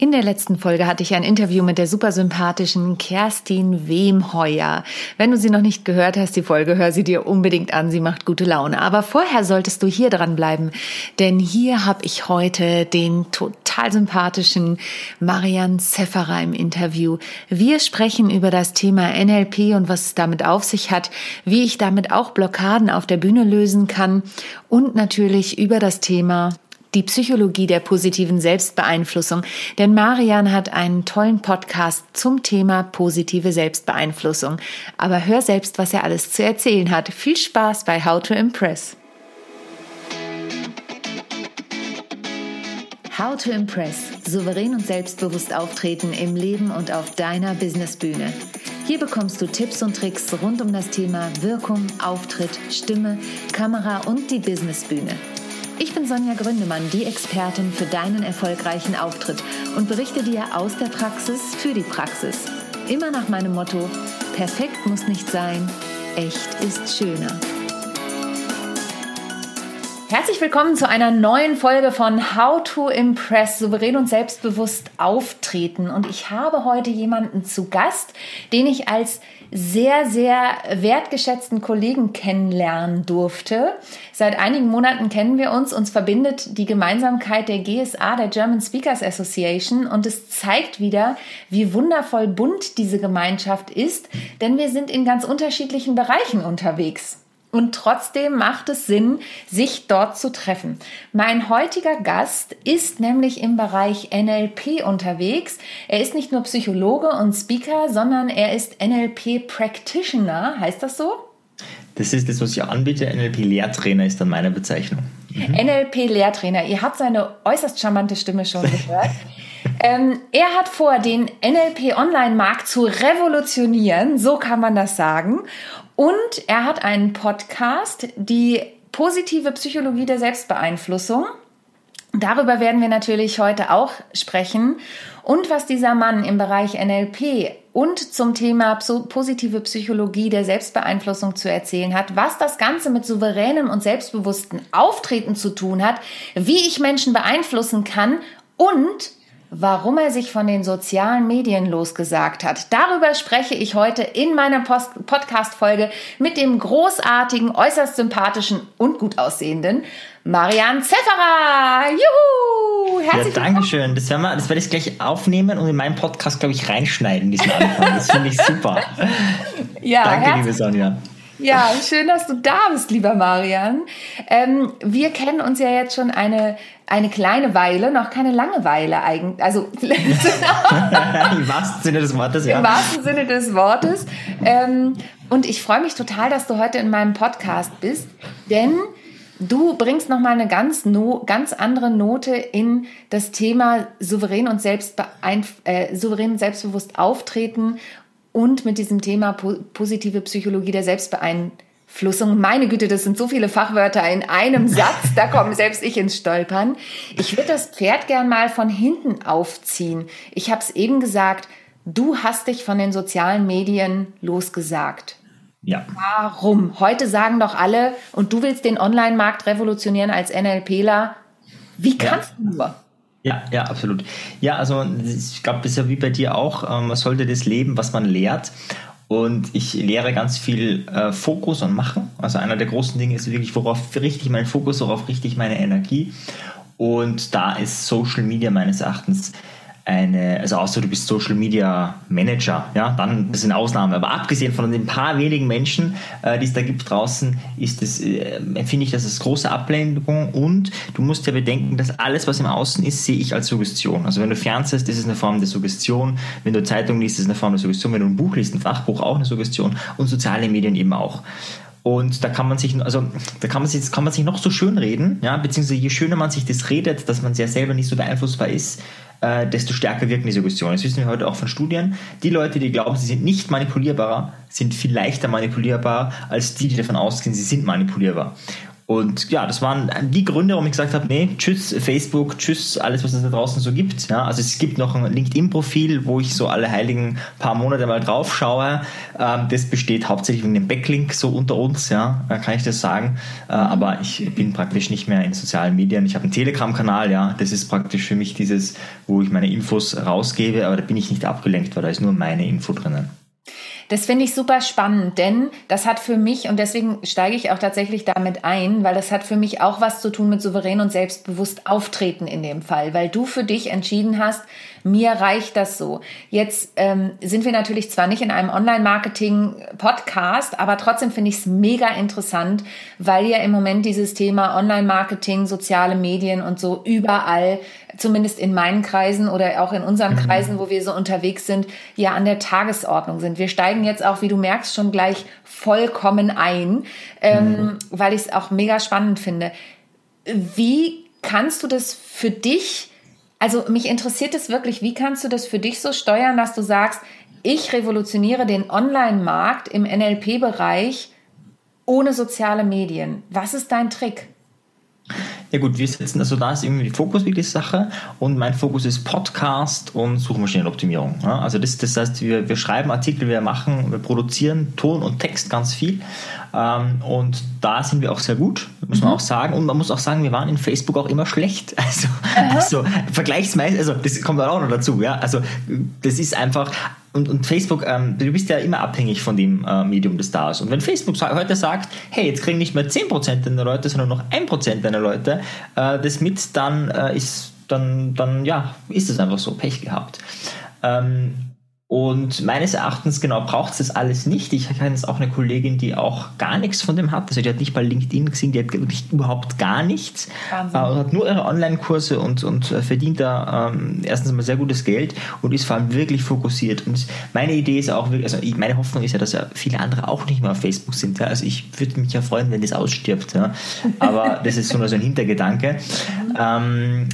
In der letzten Folge hatte ich ein Interview mit der super sympathischen Kerstin Wemheuer. Wenn du sie noch nicht gehört hast, die Folge, hör sie dir unbedingt an, sie macht gute Laune. Aber vorher solltest du hier dran bleiben, denn hier habe ich heute den total sympathischen Marian Zefferer im Interview. Wir sprechen über das Thema NLP und was es damit auf sich hat, wie ich damit auch Blockaden auf der Bühne lösen kann und natürlich über das Thema die Psychologie der positiven Selbstbeeinflussung. Denn Marian hat einen tollen Podcast zum Thema positive Selbstbeeinflussung. Aber hör selbst, was er alles zu erzählen hat. Viel Spaß bei How to Impress. How to Impress. Souverän und selbstbewusst auftreten im Leben und auf deiner Businessbühne. Hier bekommst du Tipps und Tricks rund um das Thema Wirkung, Auftritt, Stimme, Kamera und die Businessbühne. Ich bin Sonja Gründemann, die Expertin für deinen erfolgreichen Auftritt und berichte dir aus der Praxis für die Praxis. Immer nach meinem Motto, perfekt muss nicht sein, echt ist schöner. Herzlich willkommen zu einer neuen Folge von How to Impress, souverän und selbstbewusst auftreten. Und ich habe heute jemanden zu Gast, den ich als sehr, sehr wertgeschätzten Kollegen kennenlernen durfte. Seit einigen Monaten kennen wir uns. Uns verbindet die Gemeinsamkeit der GSA, der German Speakers Association. Und es zeigt wieder, wie wundervoll bunt diese Gemeinschaft ist, denn wir sind in ganz unterschiedlichen Bereichen unterwegs. Und trotzdem macht es Sinn, sich dort zu treffen. Mein heutiger Gast ist nämlich im Bereich NLP unterwegs. Er ist nicht nur Psychologe und Speaker, sondern er ist NLP Practitioner. Heißt das so? Das ist das, was ich anbiete. NLP-Lehrtrainer ist dann meine Bezeichnung. Mhm. NLP-Lehrtrainer. Ihr habt seine äußerst charmante Stimme schon gehört. ähm, er hat vor, den NLP-Online-Markt zu revolutionieren. So kann man das sagen. Und er hat einen Podcast, die positive Psychologie der Selbstbeeinflussung. Darüber werden wir natürlich heute auch sprechen. Und was dieser Mann im Bereich NLP und zum Thema positive Psychologie der Selbstbeeinflussung zu erzählen hat, was das Ganze mit souveränem und selbstbewussten Auftreten zu tun hat, wie ich Menschen beeinflussen kann und warum er sich von den sozialen Medien losgesagt hat. Darüber spreche ich heute in meiner Podcast-Folge mit dem großartigen, äußerst sympathischen und gut aussehenden Marian Zefferer. Juhu! Herzlich ja, Dankeschön. Das, wir, das werde ich gleich aufnehmen und in meinen Podcast, glaube ich, reinschneiden, diesen Anfang. Das finde ich super. ja, Danke, liebe Sonja. Ja, schön, dass du da bist, lieber Marian. Ähm, wir kennen uns ja jetzt schon eine, eine kleine Weile, noch keine lange Weile eigentlich. Also im wahrsten Sinne des Wortes, ja. Im wahrsten Sinne des Wortes. Ähm, und ich freue mich total, dass du heute in meinem Podcast bist, denn du bringst noch mal eine ganz, no, ganz andere Note in das Thema souverän und, äh, souverän und selbstbewusst auftreten und mit diesem Thema positive Psychologie der Selbstbeeinflussung. Meine Güte, das sind so viele Fachwörter in einem Satz, da komme selbst ich ins Stolpern. Ich würde das Pferd gern mal von hinten aufziehen. Ich habe es eben gesagt, du hast dich von den sozialen Medien losgesagt. Ja. Warum? Heute sagen doch alle, und du willst den Online-Markt revolutionieren als NLPler. Wie kannst ja. du nur? Ja, ja, absolut. Ja, also ich glaube, das ist ja wie bei dir auch, ähm, man sollte das leben, was man lehrt. Und ich lehre ganz viel äh, Fokus und Machen. Also einer der großen Dinge ist wirklich, worauf richte ich meinen Fokus, worauf richte ich meine Energie. Und da ist Social Media meines Erachtens eine, also außer du bist Social Media Manager, ja, dann das eine Ausnahme. Aber abgesehen von den paar wenigen Menschen, äh, die es da gibt draußen, ist äh, empfinde ich das als große Ablenkung und du musst ja bedenken, dass alles, was im Außen ist, sehe ich als Suggestion. Also wenn du fernsiehst, ist es eine Form der Suggestion. Wenn du Zeitung liest, ist es eine Form der Suggestion. Wenn du ein Buch liest, ein Fachbuch auch eine Suggestion und soziale Medien eben auch. Und da kann man sich, also da kann man sich, das kann man sich noch so schön reden, ja, beziehungsweise je schöner man sich das redet, dass man ja selber nicht so beeinflussbar ist, äh, desto stärker wirken die Suggestionen. Das wissen wir heute auch von Studien. Die Leute, die glauben, sie sind nicht manipulierbar, sind viel leichter manipulierbar als die, die davon ausgehen, sie sind manipulierbar. Und ja, das waren die Gründe, warum ich gesagt habe, nee, tschüss Facebook, tschüss alles, was es da draußen so gibt. Ja, also es gibt noch ein LinkedIn-Profil, wo ich so alle heiligen paar Monate mal drauf schaue. Ähm, das besteht hauptsächlich wegen dem Backlink so unter uns, ja, kann ich das sagen. Äh, aber ich bin praktisch nicht mehr in sozialen Medien. Ich habe einen Telegram-Kanal, ja, das ist praktisch für mich dieses, wo ich meine Infos rausgebe, aber da bin ich nicht abgelenkt, weil da ist nur meine Info drinnen. Das finde ich super spannend, denn das hat für mich, und deswegen steige ich auch tatsächlich damit ein, weil das hat für mich auch was zu tun mit souverän und selbstbewusst auftreten in dem Fall, weil du für dich entschieden hast, mir reicht das so. Jetzt ähm, sind wir natürlich zwar nicht in einem Online-Marketing-Podcast, aber trotzdem finde ich es mega interessant, weil ja im Moment dieses Thema Online-Marketing, soziale Medien und so überall zumindest in meinen Kreisen oder auch in unseren mhm. Kreisen, wo wir so unterwegs sind, ja an der Tagesordnung sind. Wir steigen jetzt auch, wie du merkst, schon gleich vollkommen ein, ähm, mhm. weil ich es auch mega spannend finde. Wie kannst du das für dich, also mich interessiert es wirklich, wie kannst du das für dich so steuern, dass du sagst, ich revolutioniere den Online-Markt im NLP-Bereich ohne soziale Medien. Was ist dein Trick? Ja gut, wir setzen, also da ist irgendwie die Fokus wirklich Sache und mein Fokus ist Podcast und Suchmaschinenoptimierung. Ja, also das, das heißt, wir, wir schreiben Artikel, wir machen, wir produzieren Ton und Text ganz viel und da sind wir auch sehr gut, muss man mhm. auch sagen. Und man muss auch sagen, wir waren in Facebook auch immer schlecht. Also, also vergleichsweise, also das kommt auch noch dazu, ja. Also das ist einfach, und, und Facebook, ähm, du bist ja immer abhängig von dem äh, Medium, das da ist. Und wenn Facebook heute sagt, hey, jetzt kriegen nicht mehr 10% deiner Leute, sondern noch 1% deiner Leute äh, das mit, dann äh, ist dann, dann ja, ist es einfach so, Pech gehabt. Ähm, und meines Erachtens, genau, braucht es das alles nicht. Ich kenne jetzt auch eine Kollegin, die auch gar nichts von dem hat. Also die hat nicht bei LinkedIn gesehen, die hat wirklich überhaupt gar nichts. Wahnsinn. Äh, und hat nur ihre Online-Kurse und, und äh, verdient da ähm, erstens mal sehr gutes Geld und ist vor allem wirklich fokussiert. Und meine Idee ist auch wirklich, also meine Hoffnung ist ja, dass ja viele andere auch nicht mehr auf Facebook sind. Ja? Also ich würde mich ja freuen, wenn das ausstirbt. Ja? Aber das ist so nur so ein Hintergedanke. Mhm. Ähm,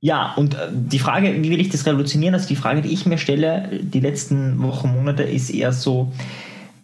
ja, und äh, die Frage, wie will ich das revolutionieren? Also die Frage, die ich mir stelle, die letzten Wochen, Monate, ist eher so,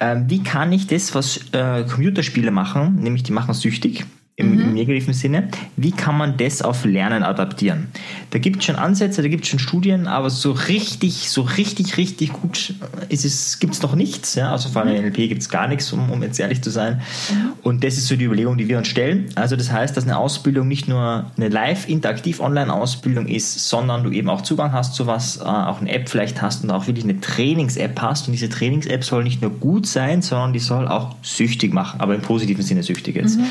äh, wie kann ich das, was äh, Computerspiele machen, nämlich die machen süchtig, im, mhm. negativen Sinne. Wie kann man das auf Lernen adaptieren? Da gibt es schon Ansätze, da gibt es schon Studien, aber so richtig, so richtig, richtig gut ist es, gibt es noch nichts. Ja? Also vor allem in NLP gibt es gar nichts, um, um jetzt ehrlich zu sein. Mhm. Und das ist so die Überlegung, die wir uns stellen. Also das heißt, dass eine Ausbildung nicht nur eine live, interaktiv Online-Ausbildung ist, sondern du eben auch Zugang hast zu was, äh, auch eine App vielleicht hast und auch wirklich eine Trainings-App hast. Und diese Trainings-App soll nicht nur gut sein, sondern die soll auch süchtig machen, aber im positiven Sinne süchtig jetzt. Mhm.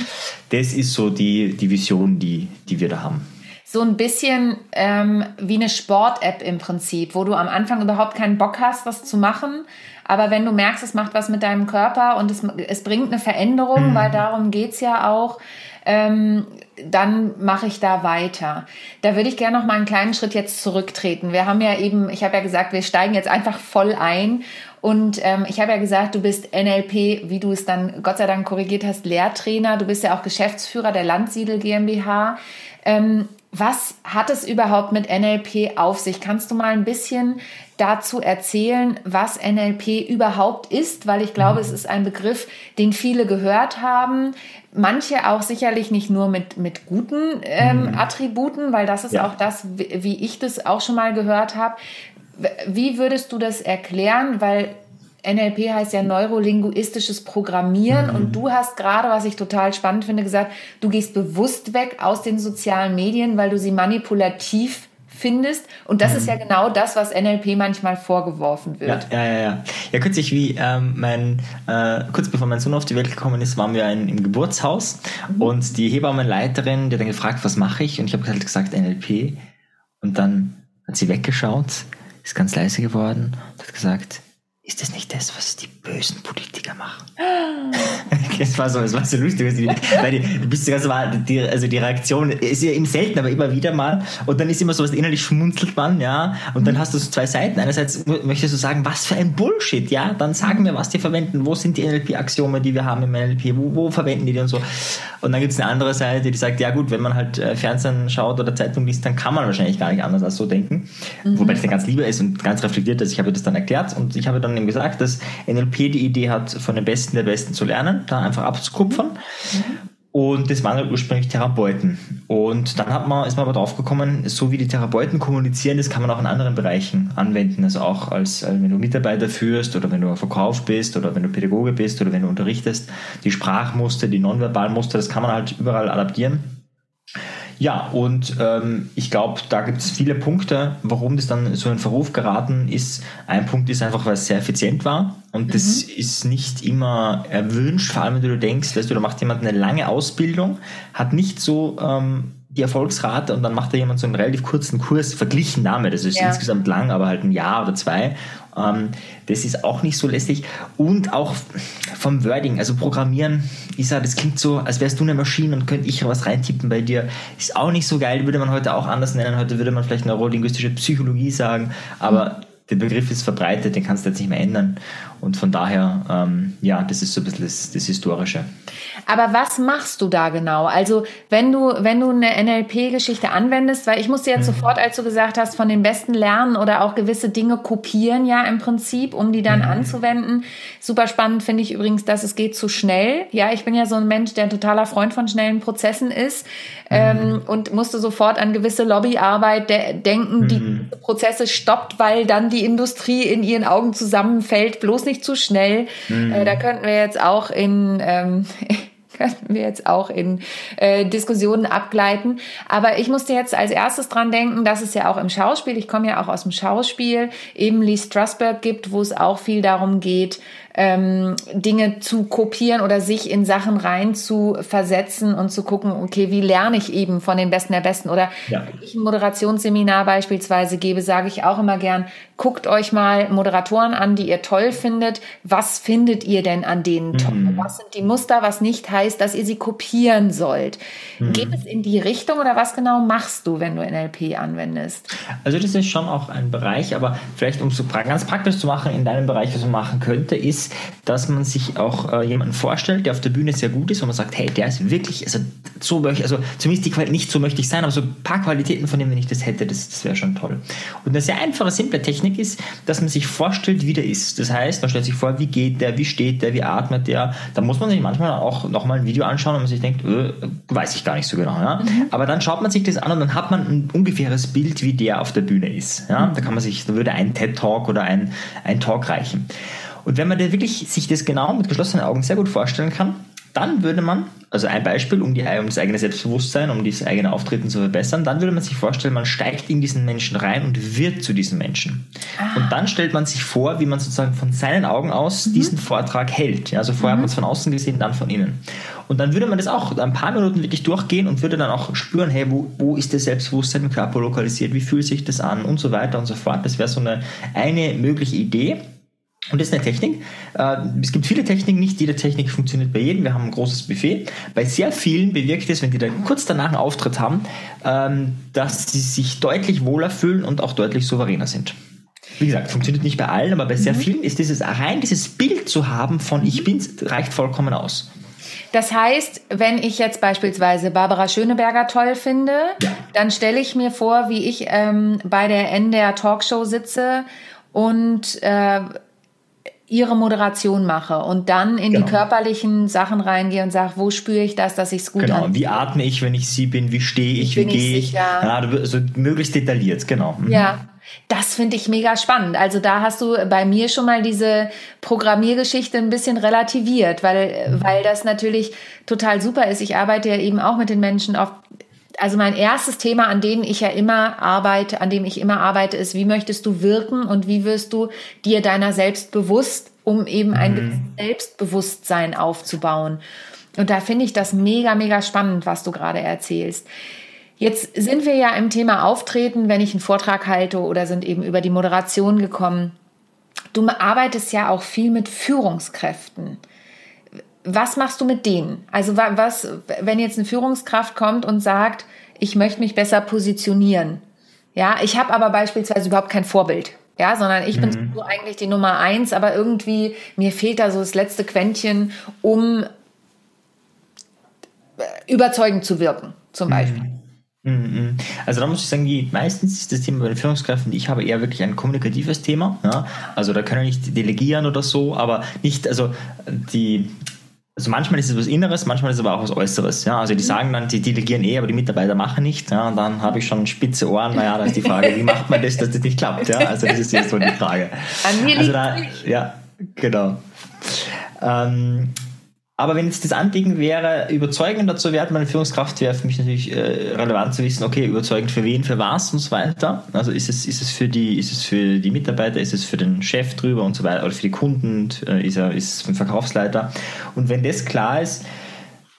Das ist so die, die Vision, die, die wir da haben. So ein bisschen ähm, wie eine Sport-App im Prinzip, wo du am Anfang überhaupt keinen Bock hast, was zu machen. Aber wenn du merkst, es macht was mit deinem Körper und es, es bringt eine Veränderung, mhm. weil darum geht es ja auch, ähm, dann mache ich da weiter. Da würde ich gerne noch mal einen kleinen Schritt jetzt zurücktreten. Wir haben ja eben, ich habe ja gesagt, wir steigen jetzt einfach voll ein und ähm, ich habe ja gesagt, du bist NLP, wie du es dann Gott sei Dank korrigiert hast, Lehrtrainer. Du bist ja auch Geschäftsführer der Landsiedel GmbH. Ähm, was hat es überhaupt mit NLP auf sich? Kannst du mal ein bisschen dazu erzählen, was NLP überhaupt ist? Weil ich glaube, mhm. es ist ein Begriff, den viele gehört haben. Manche auch sicherlich nicht nur mit, mit guten ähm, mhm. Attributen, weil das ist ja. auch das, wie ich das auch schon mal gehört habe. Wie würdest du das erklären? Weil NLP heißt ja neurolinguistisches Programmieren mhm. und du hast gerade, was ich total spannend finde, gesagt, du gehst bewusst weg aus den sozialen Medien, weil du sie manipulativ findest. Und das mhm. ist ja genau das, was NLP manchmal vorgeworfen wird. Ja, ja, ja. Ja, ja kürzlich wie ähm, mein, äh, kurz bevor mein Sohn auf die Welt gekommen ist, waren wir in, im Geburtshaus mhm. und die Hebammenleiterin, die hat dann gefragt, was mache ich? Und ich habe halt gesagt, NLP. Und dann hat sie weggeschaut ist ganz leise geworden und hat gesagt, ist das nicht das, was die bösen Politiker machen? das war so, das war so lustig, weil die, du bist ganz normal, die, also die Reaktion ist ja eben selten, aber immer wieder mal. Und dann ist immer so was innerlich schmunzelt man, ja. Und dann mhm. hast du so zwei Seiten. Einerseits möchtest du sagen, was für ein Bullshit, ja. Dann sagen wir, was die verwenden. Wo sind die NLP-Axiome, die wir haben im NLP? Wo, wo verwenden die die und so? Und dann gibt es eine andere Seite, die sagt, ja gut, wenn man halt äh, Fernsehen schaut oder Zeitung liest, dann kann man wahrscheinlich gar nicht anders als so denken. Mhm. Wobei das dann ganz lieber ist und ganz reflektiert ist. Ich habe das dann erklärt und ich habe dann eben gesagt, dass NLP die Idee hat, von den Besten der Besten zu lernen, da einfach abzukupfern. Mhm. Und das waren halt ursprünglich Therapeuten. Und dann hat man, ist man aber drauf gekommen, so wie die Therapeuten kommunizieren, das kann man auch in anderen Bereichen anwenden. Also auch als, wenn du Mitarbeiter führst oder wenn du Verkauf bist oder wenn du Pädagoge bist oder wenn du unterrichtest, die Sprachmuster, die nonverbalen Muster, das kann man halt überall adaptieren. Ja, und ähm, ich glaube, da gibt es viele Punkte, warum das dann so in Verruf geraten ist. Ein Punkt ist einfach, weil es sehr effizient war. Und mhm. das ist nicht immer erwünscht, vor allem wenn du denkst, weißt du, da macht jemand eine lange Ausbildung, hat nicht so ähm, die Erfolgsrate und dann macht da jemand so einen relativ kurzen Kurs, verglichen damit, das ist ja. insgesamt lang, aber halt ein Jahr oder zwei. Ähm, das ist auch nicht so lästig. Und auch vom Wording, also Programmieren, Isa, das klingt so, als wärst du eine Maschine und könnte ich was reintippen bei dir. Ist auch nicht so geil, würde man heute auch anders nennen. Heute würde man vielleicht neurolinguistische Psychologie sagen, aber mhm. der Begriff ist verbreitet, den kannst du jetzt nicht mehr ändern. Und von daher, ähm, ja, das ist so ein bisschen das, das Historische. Aber was machst du da genau? Also wenn du, wenn du eine NLP-Geschichte anwendest, weil ich musste jetzt mhm. sofort, als du gesagt hast, von den Besten lernen oder auch gewisse Dinge kopieren, ja im Prinzip, um die dann mhm. anzuwenden. Super spannend finde ich übrigens, dass es geht zu schnell. Ja, ich bin ja so ein Mensch, der ein totaler Freund von schnellen Prozessen ist mhm. ähm, und musste sofort an gewisse Lobbyarbeit de denken, die mhm. Prozesse stoppt, weil dann die Industrie in ihren Augen zusammenfällt, bloß nicht zu schnell. Mhm. Äh, da könnten wir jetzt auch in ähm, könnten wir jetzt auch in äh, Diskussionen abgleiten. Aber ich musste jetzt als erstes dran denken, dass es ja auch im Schauspiel, ich komme ja auch aus dem Schauspiel, eben Lee Strasberg gibt, wo es auch viel darum geht, ähm, Dinge zu kopieren oder sich in Sachen rein zu versetzen und zu gucken, okay, wie lerne ich eben von den Besten der Besten? Oder ja. wenn ich ein Moderationsseminar beispielsweise gebe, sage ich auch immer gern, guckt euch mal Moderatoren an, die ihr toll findet. Was findet ihr denn an denen toll? Mhm. Was sind die Muster, was nicht heißt, dass ihr sie kopieren sollt? Mhm. Geht es in die Richtung oder was genau machst du, wenn du NLP anwendest? Also das ist schon auch ein Bereich, aber vielleicht um es ganz praktisch zu machen, in deinem Bereich, was man machen könnte, ist, ist, dass man sich auch äh, jemanden vorstellt, der auf der Bühne sehr gut ist und man sagt, hey, der ist wirklich, also so möchte also zumindest die Qualität, nicht so möchte ich sein, aber so ein paar Qualitäten von dem, wenn ich das hätte, das, das wäre schon toll. Und eine sehr einfache, simple Technik ist, dass man sich vorstellt, wie der ist. Das heißt, man stellt sich vor, wie geht der, wie steht der, wie atmet der. Da muss man sich manchmal auch nochmal ein Video anschauen und man sich denkt, öh, weiß ich gar nicht so genau. Ja? Mhm. Aber dann schaut man sich das an und dann hat man ein ungefähres Bild, wie der auf der Bühne ist. Ja? Mhm. Da kann man sich, da würde ein TED-Talk oder ein, ein Talk reichen. Und wenn man da wirklich sich das genau mit geschlossenen Augen sehr gut vorstellen kann, dann würde man, also ein Beispiel, um, die, um das eigene Selbstbewusstsein, um das eigene Auftreten zu verbessern, dann würde man sich vorstellen, man steigt in diesen Menschen rein und wird zu diesem Menschen. Ah. Und dann stellt man sich vor, wie man sozusagen von seinen Augen aus mhm. diesen Vortrag hält. Ja, also vorher mhm. hat man es von außen gesehen, dann von innen. Und dann würde man das auch ein paar Minuten wirklich durchgehen und würde dann auch spüren, hey, wo, wo ist das Selbstbewusstsein im Körper lokalisiert, wie fühlt sich das an und so weiter und so fort. Das wäre so eine, eine mögliche Idee. Und das ist eine Technik. Äh, es gibt viele Techniken, nicht jede Technik funktioniert bei jedem. Wir haben ein großes Buffet. Bei sehr vielen bewirkt es, wenn die dann kurz danach einen Auftritt haben, ähm, dass sie sich deutlich wohler fühlen und auch deutlich souveräner sind. Wie gesagt, funktioniert nicht bei allen, aber bei sehr mhm. vielen ist dieses rein dieses Bild zu haben von ich bin reicht vollkommen aus. Das heißt, wenn ich jetzt beispielsweise Barbara Schöneberger toll finde, ja. dann stelle ich mir vor, wie ich ähm, bei der NDR Talkshow sitze und äh, ihre Moderation mache und dann in genau. die körperlichen Sachen reingehe und sage, wo spüre ich das, dass ich es gut Genau, an wie atme ich, wenn ich sie bin, wie stehe ich, wie gehe ich. Ja, also möglichst detailliert, genau. Mhm. Ja, das finde ich mega spannend. Also da hast du bei mir schon mal diese Programmiergeschichte ein bisschen relativiert, weil, mhm. weil das natürlich total super ist. Ich arbeite ja eben auch mit den Menschen auf also mein erstes Thema, an dem ich ja immer arbeite, an dem ich immer arbeite, ist, wie möchtest du wirken und wie wirst du dir deiner selbst bewusst, um eben ein mhm. Selbstbewusstsein aufzubauen. Und da finde ich das mega, mega spannend, was du gerade erzählst. Jetzt sind wir ja im Thema Auftreten, wenn ich einen Vortrag halte oder sind eben über die Moderation gekommen. Du arbeitest ja auch viel mit Führungskräften was machst du mit denen? Also was, wenn jetzt eine Führungskraft kommt und sagt, ich möchte mich besser positionieren. Ja, ich habe aber beispielsweise überhaupt kein Vorbild. Ja, sondern ich mhm. bin so eigentlich die Nummer eins, aber irgendwie mir fehlt da so das letzte Quäntchen, um überzeugend zu wirken, zum mhm. Beispiel. Mhm. Also da muss ich sagen, die, meistens ist das Thema bei den Führungskräften, die ich habe, eher wirklich ein kommunikatives Thema. Ja? Also da können wir nicht delegieren oder so, aber nicht, also die also manchmal ist es was Inneres, manchmal ist es aber auch was Äußeres. Ja? Also die mhm. sagen dann, die delegieren eh, aber die Mitarbeiter machen nicht. Ja? Und dann habe ich schon spitze Ohren. Naja, da ist die Frage, wie macht man das, dass das nicht klappt? Ja? Also das ist jetzt so die Frage. An mir also da, ja, genau. Ähm, aber wenn jetzt das Anliegen wäre, überzeugender zu werden, meine Führungskraft wäre für mich natürlich äh, relevant zu wissen, okay, überzeugend für wen, für was und so weiter. Also ist es, ist es für die, ist es für die Mitarbeiter, ist es für den Chef drüber und so weiter, oder für die Kunden, äh, ist er, ist es für den Verkaufsleiter. Und wenn das klar ist,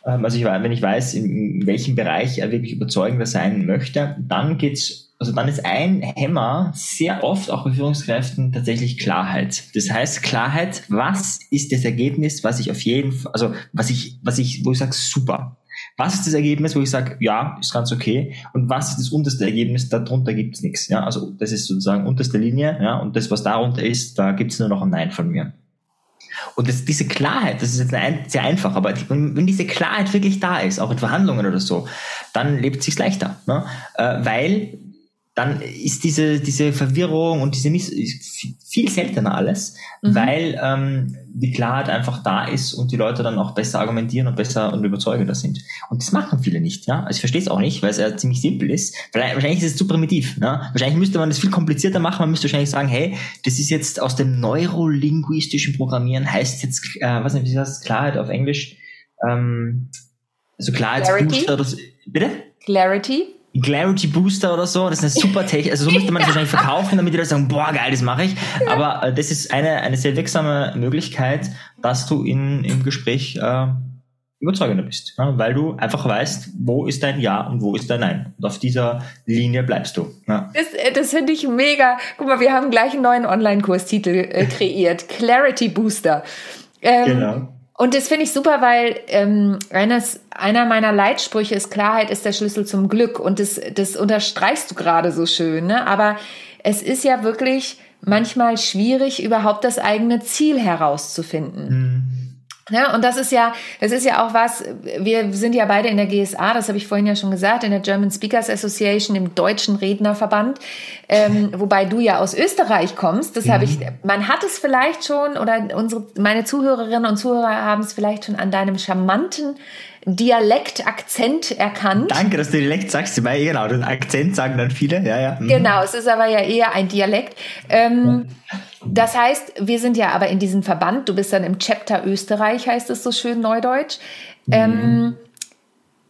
ähm, also ich, wenn ich weiß, in, in welchem Bereich er wirklich überzeugender sein möchte, dann geht's also dann ist ein Hämmer sehr oft auch bei Führungskräften tatsächlich Klarheit. Das heißt Klarheit, was ist das Ergebnis, was ich auf jeden Fall, also was ich, was ich, wo ich sage, super. Was ist das Ergebnis, wo ich sage, ja, ist ganz okay. Und was ist das unterste Ergebnis, darunter gibt's nichts. Ja, also das ist sozusagen unterste Linie, ja, und das, was darunter ist, da gibt's nur noch ein Nein von mir. Und das, diese Klarheit, das ist jetzt ein, sehr einfach, aber wenn diese Klarheit wirklich da ist, auch in Verhandlungen oder so, dann lebt es sich leichter. Ne? Äh, weil dann ist diese, diese Verwirrung und diese Miss viel seltener alles, mhm. weil ähm, die Klarheit einfach da ist und die Leute dann auch besser argumentieren und besser und überzeugender sind. Und das machen viele nicht, ja. Also ich verstehe es auch nicht, weil es ja ziemlich simpel ist. Wahrscheinlich ist es zu primitiv. Ne? Wahrscheinlich müsste man das viel komplizierter machen. Man müsste wahrscheinlich sagen, hey, das ist jetzt aus dem neurolinguistischen Programmieren, heißt jetzt, äh, was nicht, wie heißt Klarheit auf Englisch? Ähm, also oder so. Bitte? Clarity? Clarity Booster oder so, das ist eine super Technik, also so müsste man es wahrscheinlich verkaufen, damit die Leute sagen, boah, geil, das mache ich. Aber äh, das ist eine, eine sehr wirksame Möglichkeit, dass du in, im Gespräch äh, überzeugender bist, ja, weil du einfach weißt, wo ist dein Ja und wo ist dein Nein. Und auf dieser Linie bleibst du. Ja. Das, äh, das finde ich mega. Guck mal, wir haben gleich einen neuen Online-Kurstitel äh, kreiert. Clarity Booster. Ähm, genau. Und das finde ich super, weil ähm, eines, einer meiner Leitsprüche ist, Klarheit ist der Schlüssel zum Glück. Und das, das unterstreichst du gerade so schön. Ne? Aber es ist ja wirklich manchmal schwierig, überhaupt das eigene Ziel herauszufinden. Mhm. Ja, und das ist ja, das ist ja auch was, wir sind ja beide in der GSA, das habe ich vorhin ja schon gesagt, in der German Speakers Association, im deutschen Rednerverband, ähm, wobei du ja aus Österreich kommst. Das mhm. habe ich, man hat es vielleicht schon, oder unsere, meine Zuhörerinnen und Zuhörer haben es vielleicht schon an deinem charmanten Dialekt, Akzent erkannt. Danke, dass du Dialekt sagst. Genau, den Akzent sagen dann viele. Ja, ja. Mhm. Genau, es ist aber ja eher ein Dialekt. Ähm, ja. Das heißt, wir sind ja aber in diesem Verband. Du bist dann im Chapter Österreich, heißt es so schön neudeutsch. Mhm. Ähm,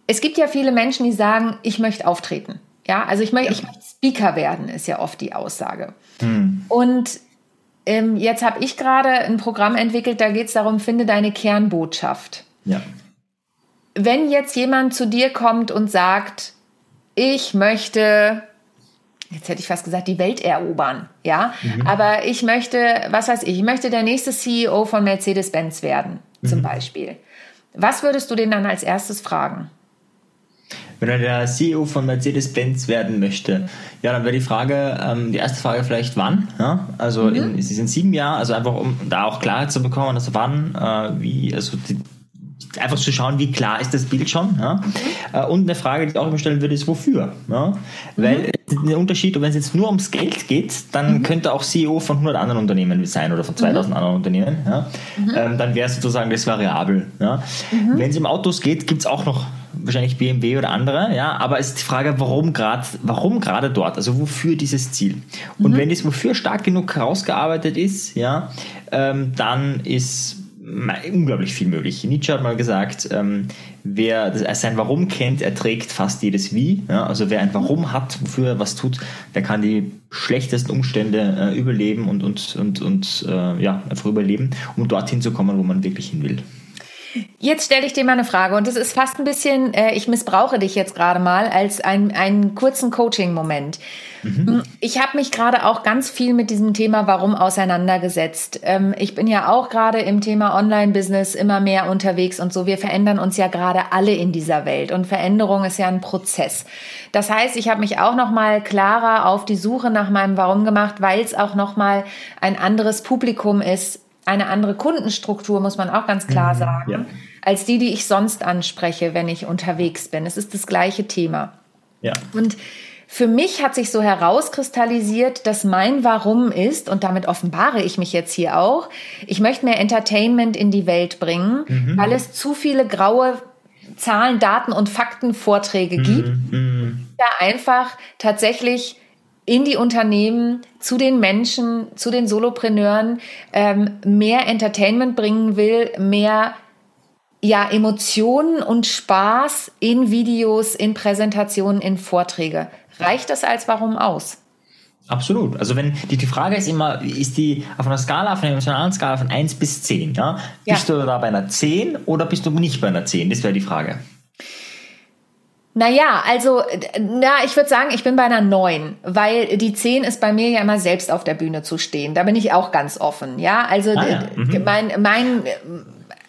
es gibt ja viele Menschen, die sagen, ich möchte auftreten. Ja, also ich möchte, ja. ich möchte Speaker werden, ist ja oft die Aussage. Mhm. Und ähm, jetzt habe ich gerade ein Programm entwickelt, da geht es darum, finde deine Kernbotschaft. Ja wenn jetzt jemand zu dir kommt und sagt, ich möchte, jetzt hätte ich fast gesagt, die Welt erobern, ja, mhm. aber ich möchte, was weiß ich, ich möchte der nächste CEO von Mercedes-Benz werden, mhm. zum Beispiel. Was würdest du den dann als erstes fragen? Wenn er der CEO von Mercedes-Benz werden möchte, ja, dann wäre die Frage, ähm, die erste Frage vielleicht wann, ja? also mhm. in, sie sind sieben Jahre, also einfach um da auch Klarheit zu bekommen, also wann, äh, wie, also die, einfach zu schauen, wie klar ist das Bild schon. Ja? Mhm. Und eine Frage, die ich auch immer stellen würde, ist wofür? Ja? Weil mhm. der Unterschied, wenn es jetzt nur ums Geld geht, dann mhm. könnte auch CEO von 100 anderen Unternehmen sein oder von 2000 mhm. anderen Unternehmen. Ja? Mhm. Ähm, dann wäre sozusagen das variabel. Wenn es um Autos geht, gibt es auch noch wahrscheinlich BMW oder andere, ja, aber es ist die Frage, warum gerade, warum gerade dort, also wofür dieses Ziel. Und wenn das wofür stark genug herausgearbeitet ist, ja, ähm, dann ist unglaublich viel möglich. Nietzsche hat mal gesagt, ähm, wer das, sein Warum kennt, erträgt fast jedes Wie. Ja? Also wer ein Warum hat, wofür er was tut, der kann die schlechtesten Umstände äh, überleben und, und, und, und äh, ja, einfach überleben, um dorthin zu kommen, wo man wirklich hin will. Jetzt stelle ich dir mal eine Frage und das ist fast ein bisschen, äh, ich missbrauche dich jetzt gerade mal als ein, einen kurzen Coaching-Moment. Mhm. Ich habe mich gerade auch ganz viel mit diesem Thema Warum auseinandergesetzt. Ähm, ich bin ja auch gerade im Thema Online-Business immer mehr unterwegs und so. Wir verändern uns ja gerade alle in dieser Welt und Veränderung ist ja ein Prozess. Das heißt, ich habe mich auch noch mal klarer auf die Suche nach meinem Warum gemacht, weil es auch noch mal ein anderes Publikum ist, eine andere Kundenstruktur, muss man auch ganz klar mhm, sagen, ja. als die, die ich sonst anspreche, wenn ich unterwegs bin. Es ist das gleiche Thema. Ja. Und für mich hat sich so herauskristallisiert, dass mein Warum ist, und damit offenbare ich mich jetzt hier auch, ich möchte mehr Entertainment in die Welt bringen, mhm. weil es zu viele graue Zahlen, Daten und Faktenvorträge gibt, mhm. da einfach tatsächlich in die Unternehmen, zu den Menschen, zu den Solopreneuren ähm, mehr Entertainment bringen will, mehr ja, Emotionen und Spaß in Videos, in Präsentationen, in Vorträge. Reicht das als Warum aus? Absolut. Also wenn die, die Frage ist immer, ist die auf einer Skala, auf einer emotionalen Skala von 1 bis 10, ja? ja. Bist du da bei einer 10 oder bist du nicht bei einer 10? Das wäre die Frage. Naja, also, na, ich würde sagen, ich bin bei einer 9, weil die 10 ist bei mir ja immer selbst auf der Bühne zu stehen. Da bin ich auch ganz offen, ja. Also, ah, ja. Mhm. mein, mein,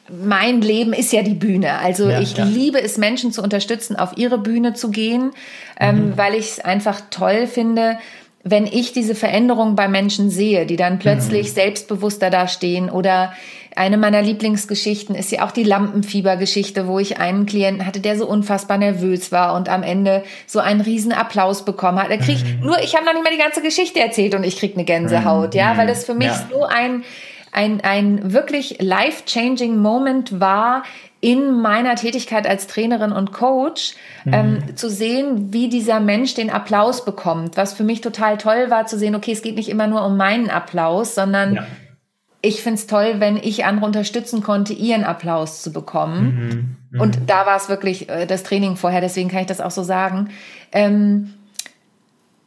mein Leben ist ja die Bühne. Also ja, ich ja. liebe es, Menschen zu unterstützen, auf ihre Bühne zu gehen, ähm, mhm. weil ich es einfach toll finde, wenn ich diese Veränderung bei Menschen sehe, die dann plötzlich mhm. selbstbewusster dastehen oder eine meiner Lieblingsgeschichten ist ja auch die Lampenfiebergeschichte, wo ich einen Klienten hatte, der so unfassbar nervös war und am Ende so einen riesen Applaus bekommen hat. Er kriegt mhm. nur, ich habe noch nicht mal die ganze Geschichte erzählt und ich krieg eine Gänsehaut, mhm. ja, weil das für mich ja. so ein ein, ein wirklich life-changing Moment war, in meiner Tätigkeit als Trainerin und Coach mhm. ähm, zu sehen, wie dieser Mensch den Applaus bekommt. Was für mich total toll war, zu sehen, okay, es geht nicht immer nur um meinen Applaus, sondern ja ich finde es toll, wenn ich andere unterstützen konnte, ihren Applaus zu bekommen. Mhm, mh. Und da war es wirklich äh, das Training vorher, deswegen kann ich das auch so sagen. Ähm,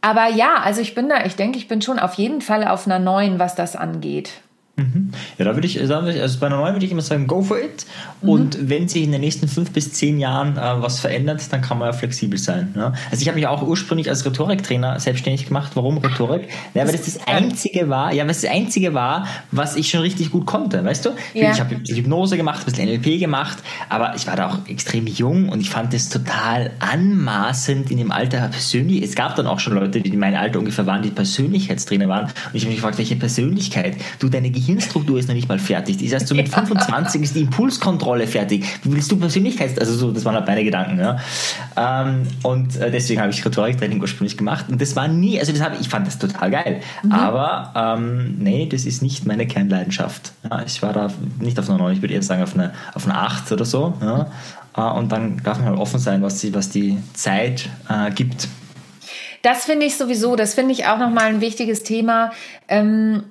aber ja, also ich bin da, ich denke, ich bin schon auf jeden Fall auf einer neuen, was das angeht. Mhm. Ja, da würde ich sagen, also bei einer neuen würde ich immer sagen, go for it. Mhm. Und wenn sich in den nächsten fünf bis zehn Jahren äh, was verändert, dann kann man ja flexibel sein. Ne? Also ich habe mich auch ursprünglich als Rhetoriktrainer selbstständig gemacht. Warum Rhetorik? Ja, weil das das einzige war, ja, was das einzige war, was ich schon richtig gut konnte, weißt du? Ja. Ich habe Hypnose gemacht, ein bisschen NLP gemacht, aber ich war da auch extrem jung und ich fand das total anmaßend in dem Alter persönlich. Es gab dann auch schon Leute, die in meinem Alter ungefähr waren, die Persönlichkeitstrainer waren. Und ich habe mich gefragt, welche Persönlichkeit? Du, deine Gehirn Gehirnstruktur ist noch nicht mal fertig. Das heißt, so mit 25 ist die Impulskontrolle fertig. Wie willst du Persönlichkeit? Also so, das waren halt meine Gedanken. Ja. Ähm, und äh, deswegen habe ich Rhetoriktraining ursprünglich gemacht. Und das war nie, also das habe ich fand das total geil. Mhm. Aber ähm, nee, das ist nicht meine Kernleidenschaft. Ja, ich war da nicht auf einer 9, ich würde eher sagen auf einer auf eine 8 oder so. Ja. Äh, und dann darf man halt offen sein, was die, was die Zeit äh, gibt. Das finde ich sowieso, das finde ich auch nochmal ein wichtiges Thema. Ähm,